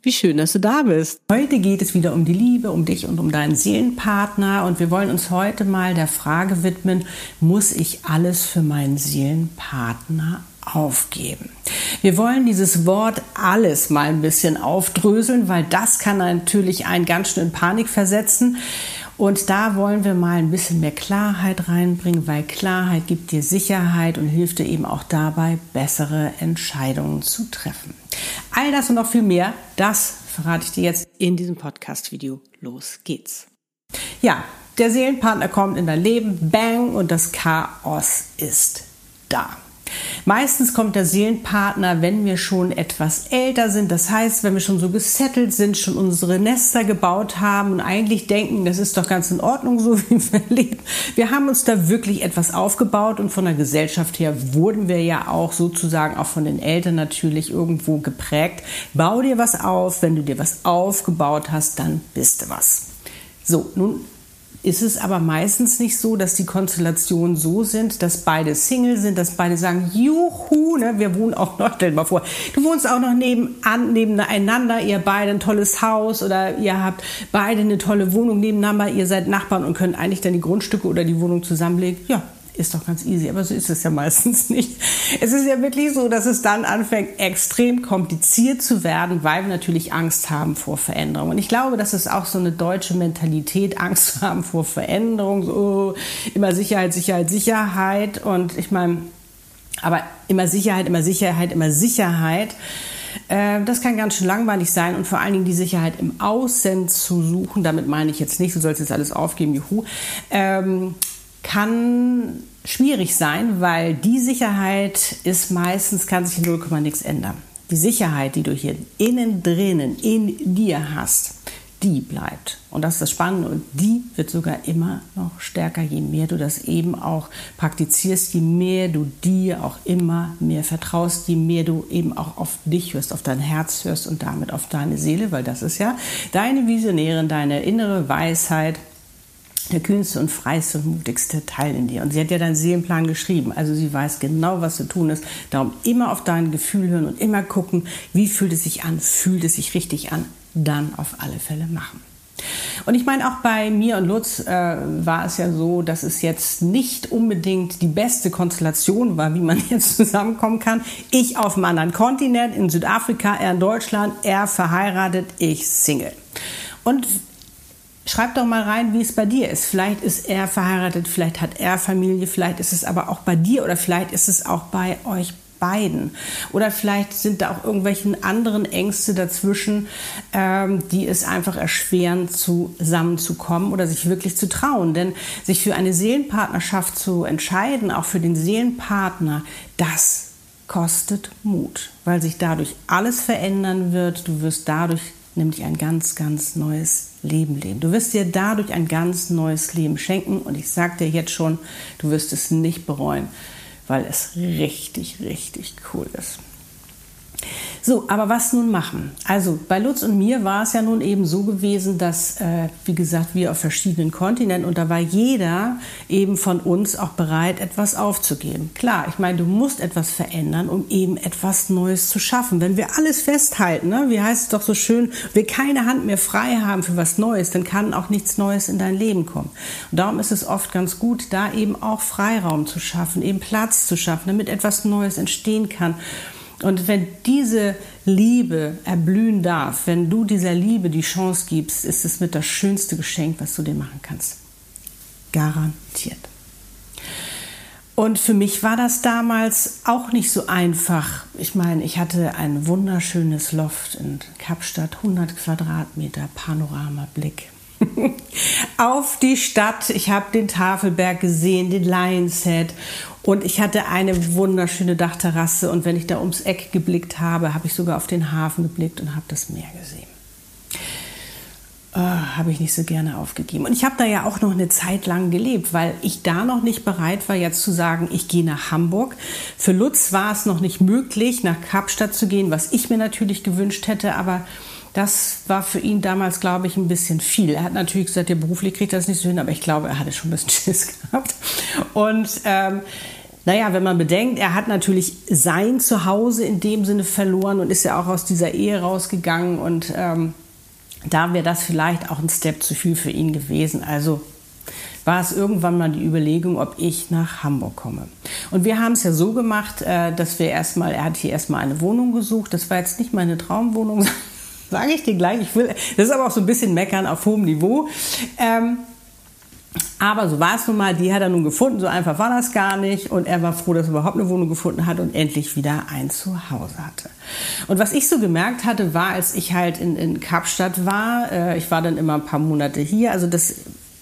Wie schön, dass du da bist. Heute geht es wieder um die Liebe, um dich und um deinen Seelenpartner. Und wir wollen uns heute mal der Frage widmen, muss ich alles für meinen Seelenpartner aufgeben? Wir wollen dieses Wort alles mal ein bisschen aufdröseln, weil das kann natürlich einen ganz schön in Panik versetzen. Und da wollen wir mal ein bisschen mehr Klarheit reinbringen, weil Klarheit gibt dir Sicherheit und hilft dir eben auch dabei, bessere Entscheidungen zu treffen. All das und noch viel mehr, das verrate ich dir jetzt in diesem Podcast-Video. Los geht's. Ja, der Seelenpartner kommt in dein Leben, bang, und das Chaos ist da. Meistens kommt der Seelenpartner, wenn wir schon etwas älter sind. Das heißt, wenn wir schon so gesettelt sind, schon unsere Nester gebaut haben und eigentlich denken, das ist doch ganz in Ordnung, so wie wir leben. Wir haben uns da wirklich etwas aufgebaut und von der Gesellschaft her wurden wir ja auch sozusagen auch von den Eltern natürlich irgendwo geprägt. Bau dir was auf. Wenn du dir was aufgebaut hast, dann bist du was. So, nun ist es aber meistens nicht so, dass die Konstellationen so sind, dass beide Single sind, dass beide sagen, juhu, ne, wir wohnen auch noch, stell dir mal vor, du wohnst auch noch nebenan, nebeneinander, ihr beide ein tolles Haus oder ihr habt beide eine tolle Wohnung nebeneinander, ihr seid Nachbarn und könnt eigentlich dann die Grundstücke oder die Wohnung zusammenlegen. Ja, ist doch ganz easy, aber so ist es ja meistens nicht. Es ist ja wirklich so, dass es dann anfängt, extrem kompliziert zu werden, weil wir natürlich Angst haben vor Veränderung. Und ich glaube, das ist auch so eine deutsche Mentalität, Angst haben vor Veränderung, so immer Sicherheit, Sicherheit, Sicherheit. Und ich meine, aber immer Sicherheit, immer Sicherheit, immer Sicherheit. Äh, das kann ganz schön langweilig sein und vor allen Dingen die Sicherheit im Außen zu suchen. Damit meine ich jetzt nicht, du sollst jetzt alles aufgeben, juhu. Ähm, kann schwierig sein, weil die Sicherheit ist meistens, kann sich in 0, nichts ändern. Die Sicherheit, die du hier innen drinnen in dir hast, die bleibt. Und das ist das Spannende. Und die wird sogar immer noch stärker, je mehr du das eben auch praktizierst, je mehr du dir auch immer mehr vertraust, je mehr du eben auch auf dich hörst, auf dein Herz hörst und damit auf deine Seele, weil das ist ja deine Visionärin, deine innere Weisheit, der kühnste und freiste und mutigste Teil in dir. Und sie hat ja deinen Seelenplan geschrieben. Also sie weiß genau, was zu tun ist. Darum immer auf dein Gefühl hören und immer gucken, wie fühlt es sich an, fühlt es sich richtig an. Dann auf alle Fälle machen. Und ich meine, auch bei mir und Lutz äh, war es ja so, dass es jetzt nicht unbedingt die beste Konstellation war, wie man jetzt zusammenkommen kann. Ich auf einem anderen Kontinent, in Südafrika, er in Deutschland, er verheiratet, ich Single. Und Schreib doch mal rein, wie es bei dir ist. Vielleicht ist er verheiratet, vielleicht hat er Familie, vielleicht ist es aber auch bei dir oder vielleicht ist es auch bei euch beiden. Oder vielleicht sind da auch irgendwelche anderen Ängste dazwischen, ähm, die es einfach erschweren, zusammenzukommen oder sich wirklich zu trauen. Denn sich für eine Seelenpartnerschaft zu entscheiden, auch für den Seelenpartner, das kostet Mut, weil sich dadurch alles verändern wird. Du wirst dadurch nämlich ein ganz, ganz neues Leben leben. Du wirst dir dadurch ein ganz neues Leben schenken und ich sage dir jetzt schon, du wirst es nicht bereuen, weil es richtig, richtig cool ist. So, aber was nun machen? Also bei Lutz und mir war es ja nun eben so gewesen, dass, äh, wie gesagt, wir auf verschiedenen Kontinenten und da war jeder eben von uns auch bereit, etwas aufzugeben. Klar, ich meine, du musst etwas verändern, um eben etwas Neues zu schaffen. Wenn wir alles festhalten, ne, wie heißt es doch so schön, wir keine Hand mehr frei haben für was Neues, dann kann auch nichts Neues in dein Leben kommen. Und darum ist es oft ganz gut, da eben auch Freiraum zu schaffen, eben Platz zu schaffen, damit etwas Neues entstehen kann. Und wenn diese Liebe erblühen darf, wenn du dieser Liebe die Chance gibst, ist es mit das schönste Geschenk, was du dir machen kannst. Garantiert. Und für mich war das damals auch nicht so einfach. Ich meine, ich hatte ein wunderschönes Loft in Kapstadt, 100 Quadratmeter Panoramablick auf die Stadt. Ich habe den Tafelberg gesehen, den Lionshead und ich hatte eine wunderschöne Dachterrasse und wenn ich da ums Eck geblickt habe, habe ich sogar auf den Hafen geblickt und habe das Meer gesehen. oh, habe ich nicht so gerne aufgegeben. Und ich habe da ja auch noch eine Zeit lang gelebt, weil ich da noch nicht bereit war, jetzt zu sagen, ich gehe nach Hamburg. Für Lutz war es noch nicht möglich, nach Kapstadt zu gehen, was ich mir natürlich gewünscht hätte, aber das war für ihn damals, glaube ich, ein bisschen viel. Er hat natürlich gesagt, der beruflich kriegt das nicht so hin, aber ich glaube, er hatte schon ein bisschen Schiss gehabt. Und ähm, naja, wenn man bedenkt, er hat natürlich sein Zuhause in dem Sinne verloren und ist ja auch aus dieser Ehe rausgegangen und ähm, da wäre das vielleicht auch ein Step zu viel für ihn gewesen. Also war es irgendwann mal die Überlegung, ob ich nach Hamburg komme. Und wir haben es ja so gemacht, äh, dass wir erstmal, er hat hier erstmal eine Wohnung gesucht. Das war jetzt nicht meine Traumwohnung, sage ich dir gleich. Ich will, das ist aber auch so ein bisschen meckern auf hohem Niveau. Ähm, aber so war es nun mal, die hat er nun gefunden, so einfach war das gar nicht. Und er war froh, dass er überhaupt eine Wohnung gefunden hat und endlich wieder ein Zuhause hatte. Und was ich so gemerkt hatte, war, als ich halt in, in Kapstadt war, äh, ich war dann immer ein paar Monate hier, also das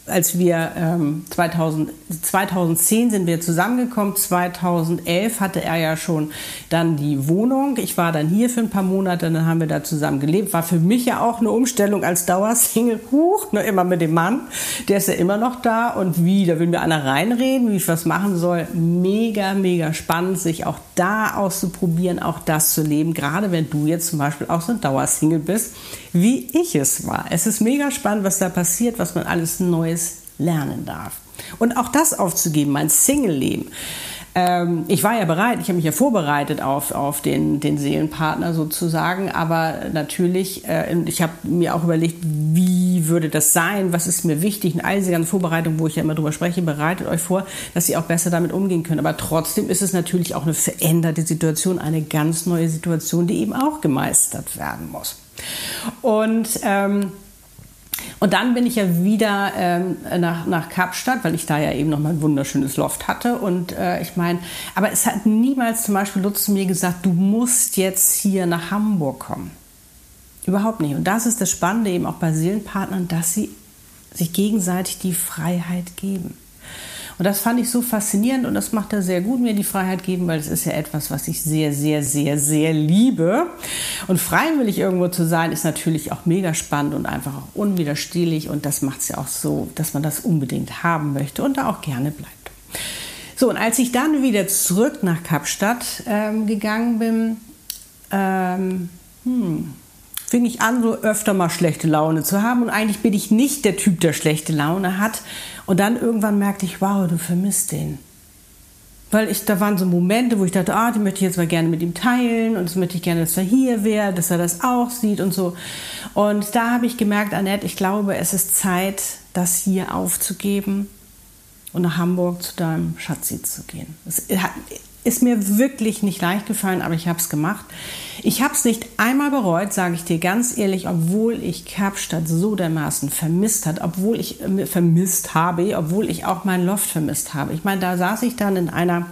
als wir ähm, 2000, 2010 sind wir zusammengekommen, 2011 hatte er ja schon dann die Wohnung. Ich war dann hier für ein paar Monate, dann haben wir da zusammen gelebt. War für mich ja auch eine Umstellung als Dauersingle. Huch, nur immer mit dem Mann. Der ist ja immer noch da und wie, da will mir einer reinreden, wie ich was machen soll. Mega, mega spannend, sich auch da auszuprobieren, auch das zu leben. Gerade wenn du jetzt zum Beispiel auch so ein Dauersingle bist, wie ich es war. Es ist mega spannend, was da passiert, was man alles Neues lernen darf. Und auch das aufzugeben, mein Single-Leben. Ähm, ich war ja bereit, ich habe mich ja vorbereitet auf, auf den, den Seelenpartner sozusagen, aber natürlich, äh, ich habe mir auch überlegt, wie würde das sein, was ist mir wichtig, in all diese ganzen Vorbereitungen, wo ich ja immer drüber spreche, bereitet euch vor, dass ihr auch besser damit umgehen könnt. Aber trotzdem ist es natürlich auch eine veränderte Situation, eine ganz neue Situation, die eben auch gemeistert werden muss. Und ähm, und dann bin ich ja wieder ähm, nach, nach Kapstadt, weil ich da ja eben noch mal ein wunderschönes Loft hatte. Und äh, ich meine, aber es hat niemals zum Beispiel Lutz zu mir gesagt, du musst jetzt hier nach Hamburg kommen. Überhaupt nicht. Und das ist das Spannende eben auch bei Seelenpartnern, dass sie sich gegenseitig die Freiheit geben. Und das fand ich so faszinierend und das macht er sehr gut, mir die Freiheit geben, weil es ist ja etwas, was ich sehr, sehr, sehr, sehr liebe. Und freiwillig irgendwo zu sein, ist natürlich auch mega spannend und einfach auch unwiderstehlich und das macht es ja auch so, dass man das unbedingt haben möchte und da auch gerne bleibt. So, und als ich dann wieder zurück nach Kapstadt ähm, gegangen bin, ähm, hm, fing ich an, so öfter mal schlechte Laune zu haben. Und eigentlich bin ich nicht der Typ, der schlechte Laune hat. Und dann irgendwann merkte ich, wow, du vermisst den. Weil ich, da waren so Momente, wo ich dachte, ah, die möchte ich jetzt mal gerne mit ihm teilen und das möchte ich gerne, dass er hier wäre, dass er das auch sieht und so. Und da habe ich gemerkt, Annette, ich glaube, es ist Zeit, das hier aufzugeben und nach Hamburg zu deinem Schatzi zu gehen. Es ist mir wirklich nicht leicht gefallen, aber ich habe es gemacht. Ich habe es nicht einmal bereut, sage ich dir ganz ehrlich, obwohl ich Kapstadt so dermaßen vermisst hat, obwohl ich äh, vermisst habe, obwohl ich auch mein Loft vermisst habe. Ich meine, da saß ich dann in einer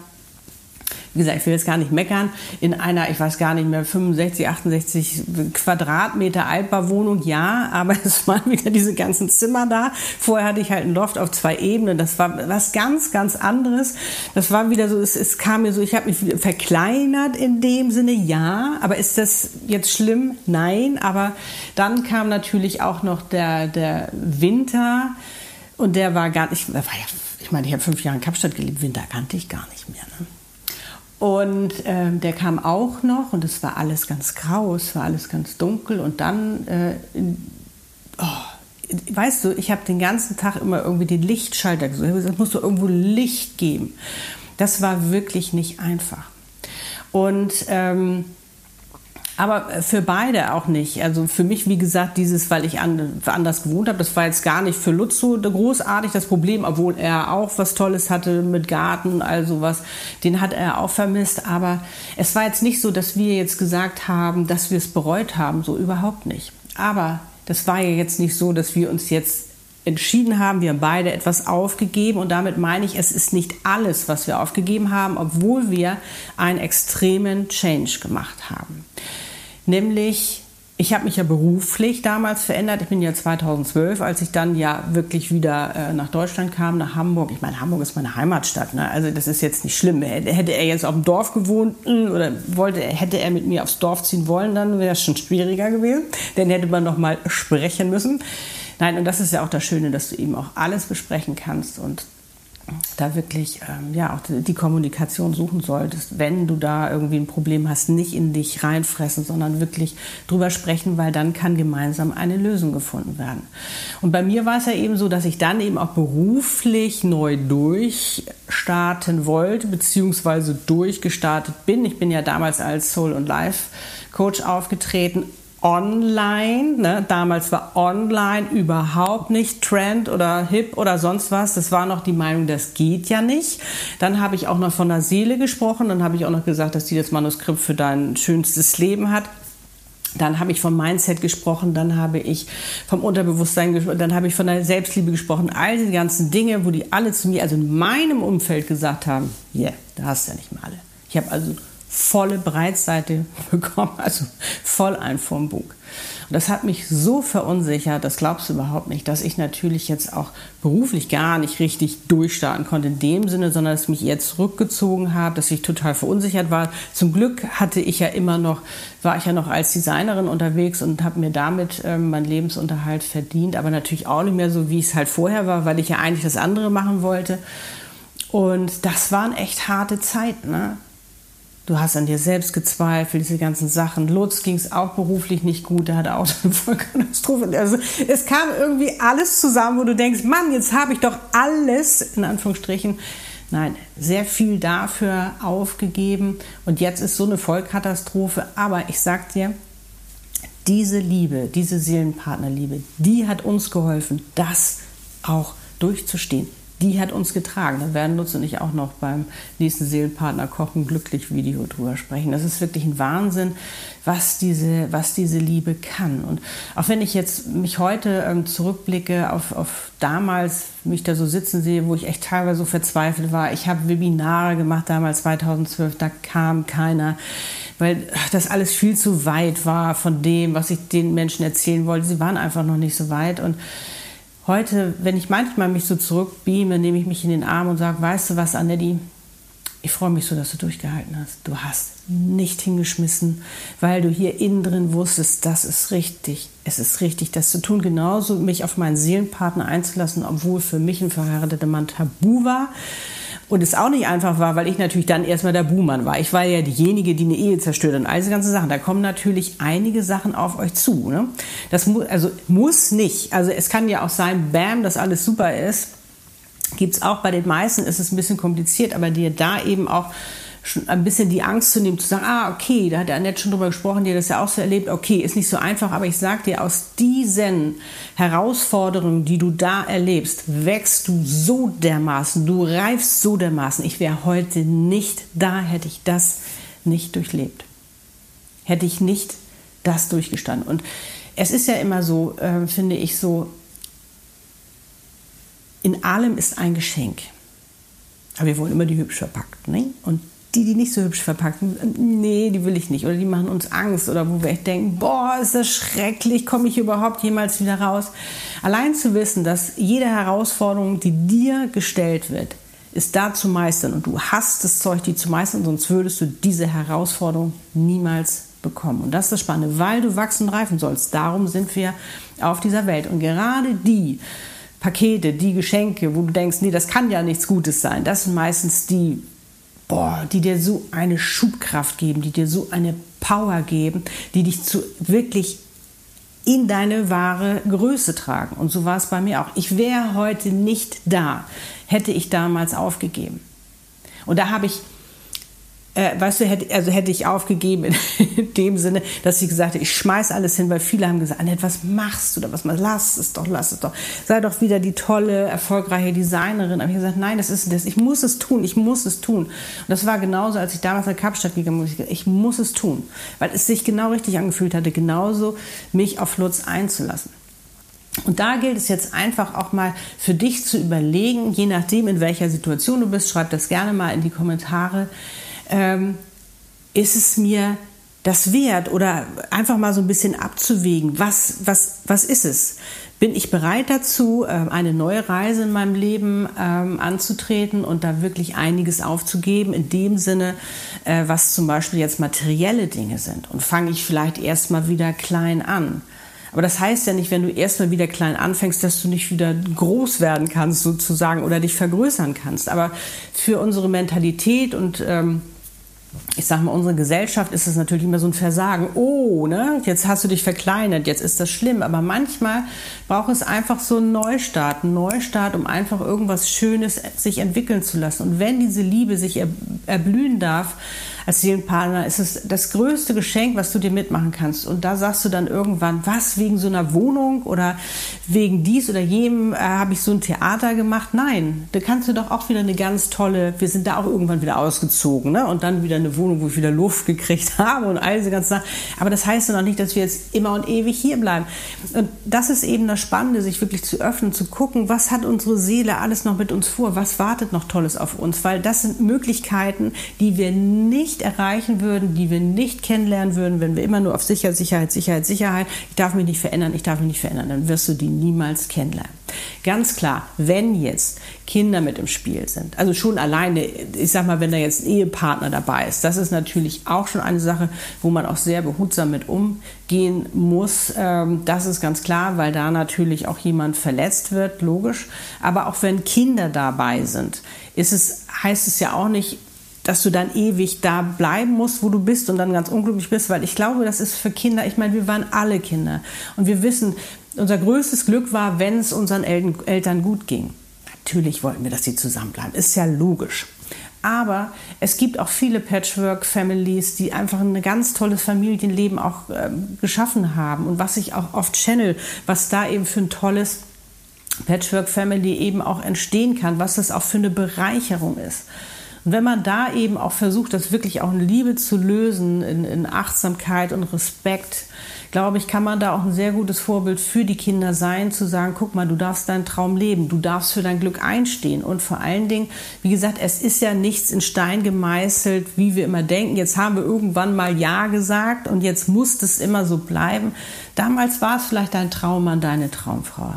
wie gesagt, ich will jetzt gar nicht meckern, in einer, ich weiß gar nicht mehr, 65, 68 Quadratmeter Altbauwohnung, ja, aber es waren wieder diese ganzen Zimmer da. Vorher hatte ich halt ein Loft auf zwei Ebenen, das war was ganz, ganz anderes. Das war wieder so, es, es kam mir so, ich habe mich verkleinert in dem Sinne, ja, aber ist das jetzt schlimm? Nein, aber dann kam natürlich auch noch der, der Winter und der war gar nicht, ich meine, ich habe fünf Jahre in Kapstadt gelebt, Winter kannte ich gar nicht mehr. Ne? Und ähm, der kam auch noch und es war alles ganz grau, es war alles ganz dunkel. Und dann, äh, oh, weißt du, ich habe den ganzen Tag immer irgendwie den Lichtschalter gesucht. Ich habe gesagt, es muss doch irgendwo Licht geben. Das war wirklich nicht einfach. Und ähm, aber für beide auch nicht. Also für mich, wie gesagt, dieses, weil ich anders gewohnt habe, das war jetzt gar nicht für Lutz so großartig das Problem, obwohl er auch was Tolles hatte mit Garten, also was, den hat er auch vermisst. Aber es war jetzt nicht so, dass wir jetzt gesagt haben, dass wir es bereut haben, so überhaupt nicht. Aber das war ja jetzt nicht so, dass wir uns jetzt entschieden haben, wir haben beide etwas aufgegeben und damit meine ich, es ist nicht alles, was wir aufgegeben haben, obwohl wir einen extremen Change gemacht haben. Nämlich, ich habe mich ja beruflich damals verändert. Ich bin ja 2012, als ich dann ja wirklich wieder äh, nach Deutschland kam, nach Hamburg. Ich meine, Hamburg ist meine Heimatstadt. Ne? Also das ist jetzt nicht schlimm. Hätte er jetzt auf dem Dorf gewohnt hm, oder wollte, hätte er mit mir aufs Dorf ziehen wollen, dann wäre es schon schwieriger gewesen. Dann hätte man noch mal sprechen müssen. Nein, und das ist ja auch das Schöne, dass du eben auch alles besprechen kannst und da wirklich ähm, ja auch die Kommunikation suchen solltest, wenn du da irgendwie ein Problem hast, nicht in dich reinfressen, sondern wirklich drüber sprechen, weil dann kann gemeinsam eine Lösung gefunden werden. Und bei mir war es ja eben so, dass ich dann eben auch beruflich neu durchstarten wollte, beziehungsweise durchgestartet bin. Ich bin ja damals als Soul- und Life-Coach aufgetreten online. Ne? Damals war online überhaupt nicht Trend oder hip oder sonst was. Das war noch die Meinung, das geht ja nicht. Dann habe ich auch noch von der Seele gesprochen. Dann habe ich auch noch gesagt, dass die das Manuskript für dein schönstes Leben hat. Dann habe ich vom Mindset gesprochen, dann habe ich vom Unterbewusstsein gesprochen, dann habe ich von der Selbstliebe gesprochen. All diese ganzen Dinge, wo die alle zu mir, also in meinem Umfeld gesagt haben, yeah, da hast du ja nicht mehr alle. Ich habe also volle Breitseite bekommen, also voll ein vom Bug. Und das hat mich so verunsichert, das glaubst du überhaupt nicht, dass ich natürlich jetzt auch beruflich gar nicht richtig durchstarten konnte in dem Sinne, sondern dass ich mich eher zurückgezogen habe, dass ich total verunsichert war. Zum Glück hatte ich ja immer noch, war ich ja noch als Designerin unterwegs und habe mir damit ähm, meinen Lebensunterhalt verdient, aber natürlich auch nicht mehr so, wie es halt vorher war, weil ich ja eigentlich das andere machen wollte. Und das waren echt harte Zeiten. Ne? Du hast an dir selbst gezweifelt, diese ganzen Sachen. Lutz ging es auch beruflich nicht gut, der hatte auch eine Vollkatastrophe. Also es kam irgendwie alles zusammen, wo du denkst, Mann, jetzt habe ich doch alles, in Anführungsstrichen, nein, sehr viel dafür aufgegeben und jetzt ist so eine Vollkatastrophe. Aber ich sag dir, diese Liebe, diese Seelenpartnerliebe, die hat uns geholfen, das auch durchzustehen die hat uns getragen. Da werden Lutz und ich auch noch beim nächsten Seelenpartner Kochen glücklich Video drüber sprechen. Das ist wirklich ein Wahnsinn, was diese, was diese Liebe kann. Und auch wenn ich jetzt mich heute ähm, zurückblicke auf, auf damals, mich da so sitzen sehe, wo ich echt teilweise so verzweifelt war. Ich habe Webinare gemacht damals 2012, da kam keiner weil das alles viel zu weit war von dem, was ich den Menschen erzählen wollte. Sie waren einfach noch nicht so weit und heute, wenn ich manchmal mich so zurückbeame, nehme ich mich in den Arm und sage, weißt du was, Annette, ich freue mich so, dass du durchgehalten hast. Du hast nicht hingeschmissen, weil du hier innen drin wusstest, das ist richtig. Es ist richtig, das zu tun. Genauso mich auf meinen Seelenpartner einzulassen, obwohl für mich ein verheirateter Mann tabu war. Und es auch nicht einfach war, weil ich natürlich dann erstmal der Buhmann war. Ich war ja diejenige, die eine Ehe zerstört und all diese ganzen Sachen. Da kommen natürlich einige Sachen auf euch zu. Ne? Das mu also muss nicht. Also es kann ja auch sein, bam, dass alles super ist. Gibt es auch bei den meisten, ist es ein bisschen kompliziert, aber dir da eben auch schon ein bisschen die Angst zu nehmen, zu sagen, ah, okay, da hat Annette schon drüber gesprochen, die hat das ja auch so erlebt, okay, ist nicht so einfach, aber ich sag dir, aus diesen Herausforderungen, die du da erlebst, wächst du so dermaßen, du reifst so dermaßen. Ich wäre heute nicht da, hätte ich das nicht durchlebt. Hätte ich nicht das durchgestanden. Und es ist ja immer so, äh, finde ich so, in allem ist ein Geschenk. Aber wir wollen immer die hübsch verpackt. Ne? Und die, die nicht so hübsch verpacken, nee, die will ich nicht. Oder die machen uns Angst. Oder wo wir echt denken, boah, ist das schrecklich, komme ich überhaupt jemals wieder raus? Allein zu wissen, dass jede Herausforderung, die dir gestellt wird, ist da zu meistern. Und du hast das Zeug, die zu meistern, sonst würdest du diese Herausforderung niemals bekommen. Und das ist das Spannende, weil du wachsen und reifen sollst. Darum sind wir auf dieser Welt. Und gerade die, Pakete, die Geschenke, wo du denkst, nee, das kann ja nichts Gutes sein, das sind meistens die boah, die dir so eine Schubkraft geben, die dir so eine Power geben, die dich zu wirklich in deine wahre Größe tragen. Und so war es bei mir auch. Ich wäre heute nicht da, hätte ich damals aufgegeben. Und da habe ich äh, weißt du, hätte, also hätte ich aufgegeben in dem Sinne, dass ich gesagt hätte, ich schmeiß alles hin, weil viele haben gesagt, Annette, was machst du da, was machst lass es doch, lass es doch, sei doch wieder die tolle, erfolgreiche Designerin. Aber ich gesagt, nein, das ist das, ich muss es tun, ich muss es tun. Und das war genauso, als ich damals nach Kapstadt gegangen bin, ich muss es tun, weil es sich genau richtig angefühlt hatte, genauso mich auf Lutz einzulassen. Und da gilt es jetzt einfach auch mal für dich zu überlegen, je nachdem, in welcher Situation du bist, schreib das gerne mal in die Kommentare, ähm, ist es mir das wert oder einfach mal so ein bisschen abzuwägen, was, was, was ist es? Bin ich bereit dazu, ähm, eine neue Reise in meinem Leben ähm, anzutreten und da wirklich einiges aufzugeben, in dem Sinne, äh, was zum Beispiel jetzt materielle Dinge sind? Und fange ich vielleicht erstmal wieder klein an? Aber das heißt ja nicht, wenn du erstmal wieder klein anfängst, dass du nicht wieder groß werden kannst sozusagen oder dich vergrößern kannst. Aber für unsere Mentalität und ähm, ich sage mal, unsere Gesellschaft ist es natürlich immer so ein Versagen. Oh, ne, jetzt hast du dich verkleinert, jetzt ist das schlimm. Aber manchmal braucht es einfach so einen Neustart, einen Neustart, um einfach irgendwas Schönes sich entwickeln zu lassen. Und wenn diese Liebe sich erblühen darf, als Seelenpartner ist es das größte Geschenk, was du dir mitmachen kannst. Und da sagst du dann irgendwann, was, wegen so einer Wohnung oder wegen dies oder jenem äh, habe ich so ein Theater gemacht? Nein, da kannst du doch auch wieder eine ganz tolle, wir sind da auch irgendwann wieder ausgezogen ne? und dann wieder eine Wohnung, wo ich wieder Luft gekriegt habe und all diese ganzen Sachen. Aber das heißt ja noch nicht, dass wir jetzt immer und ewig hier bleiben. Und das ist eben das Spannende, sich wirklich zu öffnen, zu gucken, was hat unsere Seele alles noch mit uns vor, was wartet noch Tolles auf uns, weil das sind Möglichkeiten, die wir nicht nicht erreichen würden, die wir nicht kennenlernen würden, wenn wir immer nur auf Sicherheit, Sicherheit, Sicherheit, Sicherheit, ich darf mich nicht verändern, ich darf mich nicht verändern, dann wirst du die niemals kennenlernen. Ganz klar, wenn jetzt Kinder mit im Spiel sind, also schon alleine, ich sag mal, wenn da jetzt ein Ehepartner dabei ist, das ist natürlich auch schon eine Sache, wo man auch sehr behutsam mit umgehen muss. Ähm, das ist ganz klar, weil da natürlich auch jemand verletzt wird, logisch. Aber auch wenn Kinder dabei sind, ist es, heißt es ja auch nicht, dass du dann ewig da bleiben musst, wo du bist und dann ganz unglücklich bist, weil ich glaube, das ist für Kinder, ich meine, wir waren alle Kinder und wir wissen, unser größtes Glück war, wenn es unseren Eltern gut ging. Natürlich wollten wir, dass sie zusammenbleiben, ist ja logisch. Aber es gibt auch viele Patchwork-Families, die einfach ein ganz tolles Familienleben auch äh, geschaffen haben. Und was ich auch oft channel, was da eben für ein tolles Patchwork-Family eben auch entstehen kann, was das auch für eine Bereicherung ist. Und wenn man da eben auch versucht, das wirklich auch in Liebe zu lösen, in, in Achtsamkeit und Respekt, glaube ich, kann man da auch ein sehr gutes Vorbild für die Kinder sein, zu sagen, guck mal, du darfst deinen Traum leben, du darfst für dein Glück einstehen. Und vor allen Dingen, wie gesagt, es ist ja nichts in Stein gemeißelt, wie wir immer denken. Jetzt haben wir irgendwann mal Ja gesagt und jetzt muss es immer so bleiben. Damals war es vielleicht dein Traummann, deine Traumfrau.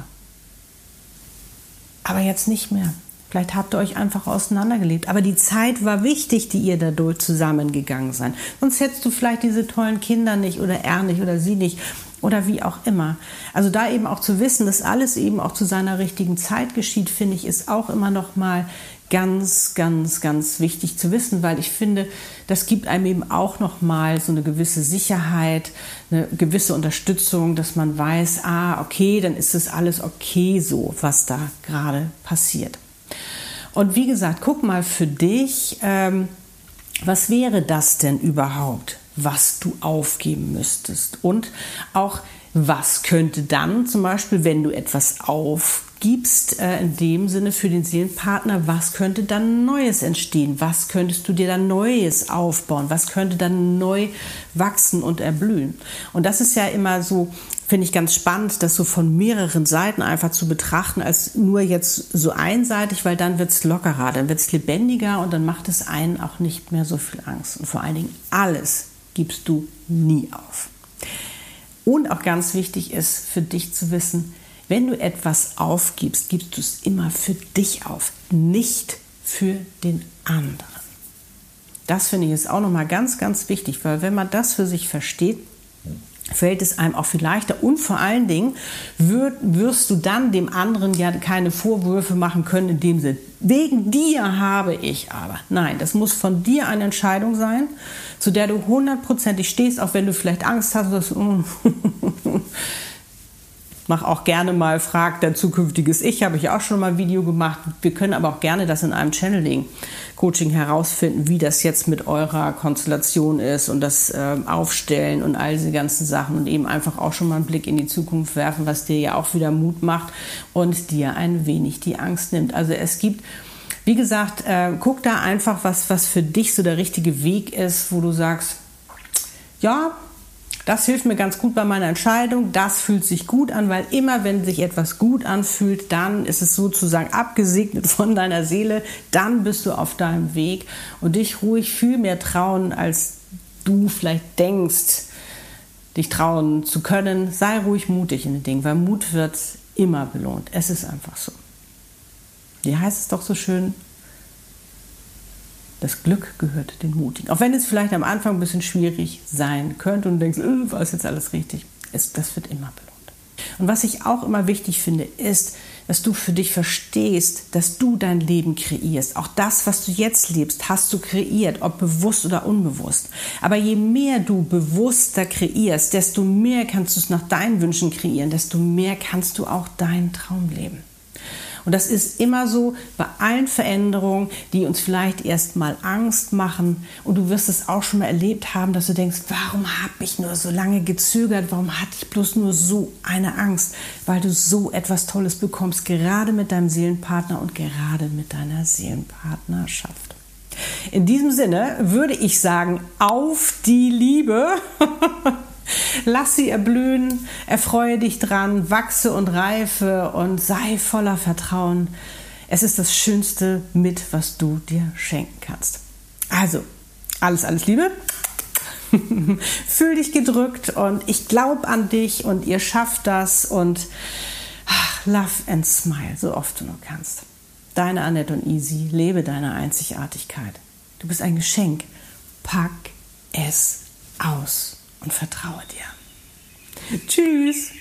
Aber jetzt nicht mehr. Vielleicht habt ihr euch einfach auseinandergelebt. Aber die Zeit war wichtig, die ihr dadurch zusammengegangen seid. Sonst hättest du vielleicht diese tollen Kinder nicht oder er nicht oder sie nicht oder wie auch immer. Also da eben auch zu wissen, dass alles eben auch zu seiner richtigen Zeit geschieht, finde ich, ist auch immer noch mal ganz, ganz, ganz wichtig zu wissen, weil ich finde, das gibt einem eben auch noch mal so eine gewisse Sicherheit, eine gewisse Unterstützung, dass man weiß, ah, okay, dann ist es alles okay so, was da gerade passiert. Und wie gesagt, guck mal für dich, ähm, was wäre das denn überhaupt, was du aufgeben müsstest? Und auch, was könnte dann zum Beispiel, wenn du etwas aufgibst, äh, in dem Sinne für den Seelenpartner, was könnte dann Neues entstehen? Was könntest du dir dann Neues aufbauen? Was könnte dann neu wachsen und erblühen? Und das ist ja immer so finde ich ganz spannend, das so von mehreren Seiten einfach zu betrachten, als nur jetzt so einseitig, weil dann wird es lockerer, dann wird es lebendiger und dann macht es einen auch nicht mehr so viel Angst. Und vor allen Dingen alles gibst du nie auf. Und auch ganz wichtig ist für dich zu wissen, wenn du etwas aufgibst, gibst du es immer für dich auf, nicht für den anderen. Das finde ich ist auch nochmal ganz, ganz wichtig, weil wenn man das für sich versteht, fällt es einem auch viel leichter und vor allen Dingen wirst du dann dem anderen ja keine Vorwürfe machen können in dem Sinne, wegen dir habe ich aber. Nein, das muss von dir eine Entscheidung sein, zu der du hundertprozentig stehst, auch wenn du vielleicht Angst hast, dass, Mach auch gerne mal, frag dein zukünftiges Ich, habe ich auch schon mal ein Video gemacht. Wir können aber auch gerne das in einem Channeling-Coaching herausfinden, wie das jetzt mit eurer Konstellation ist und das äh, Aufstellen und all diese ganzen Sachen und eben einfach auch schon mal einen Blick in die Zukunft werfen, was dir ja auch wieder Mut macht und dir ein wenig die Angst nimmt. Also es gibt wie gesagt, äh, guck da einfach, was, was für dich so der richtige Weg ist, wo du sagst, ja, das hilft mir ganz gut bei meiner Entscheidung. Das fühlt sich gut an, weil immer wenn sich etwas gut anfühlt, dann ist es sozusagen abgesegnet von deiner Seele. Dann bist du auf deinem Weg und dich ruhig viel mehr trauen, als du vielleicht denkst, dich trauen zu können. Sei ruhig mutig in den Dingen, weil Mut wird immer belohnt. Es ist einfach so. Wie heißt es doch so schön? Das Glück gehört den Mutigen. Auch wenn es vielleicht am Anfang ein bisschen schwierig sein könnte und du denkst, äh, war es jetzt alles richtig? Es, das wird immer belohnt. Und was ich auch immer wichtig finde, ist, dass du für dich verstehst, dass du dein Leben kreierst. Auch das, was du jetzt lebst, hast du kreiert, ob bewusst oder unbewusst. Aber je mehr du bewusster kreierst, desto mehr kannst du es nach deinen Wünschen kreieren, desto mehr kannst du auch deinen Traum leben. Und das ist immer so bei allen Veränderungen, die uns vielleicht erstmal Angst machen. Und du wirst es auch schon mal erlebt haben, dass du denkst, warum habe ich nur so lange gezögert? Warum hatte ich bloß nur so eine Angst? Weil du so etwas Tolles bekommst, gerade mit deinem Seelenpartner und gerade mit deiner Seelenpartnerschaft. In diesem Sinne würde ich sagen, auf die Liebe. Lass sie erblühen, erfreue dich dran, wachse und reife und sei voller Vertrauen. Es ist das Schönste mit, was du dir schenken kannst. Also, alles, alles Liebe. Fühl dich gedrückt und ich glaube an dich und ihr schafft das und love and smile, so oft du nur kannst. Deine Annette und Easy, lebe deine Einzigartigkeit. Du bist ein Geschenk. Pack es aus und vertraue dir. Tschüss.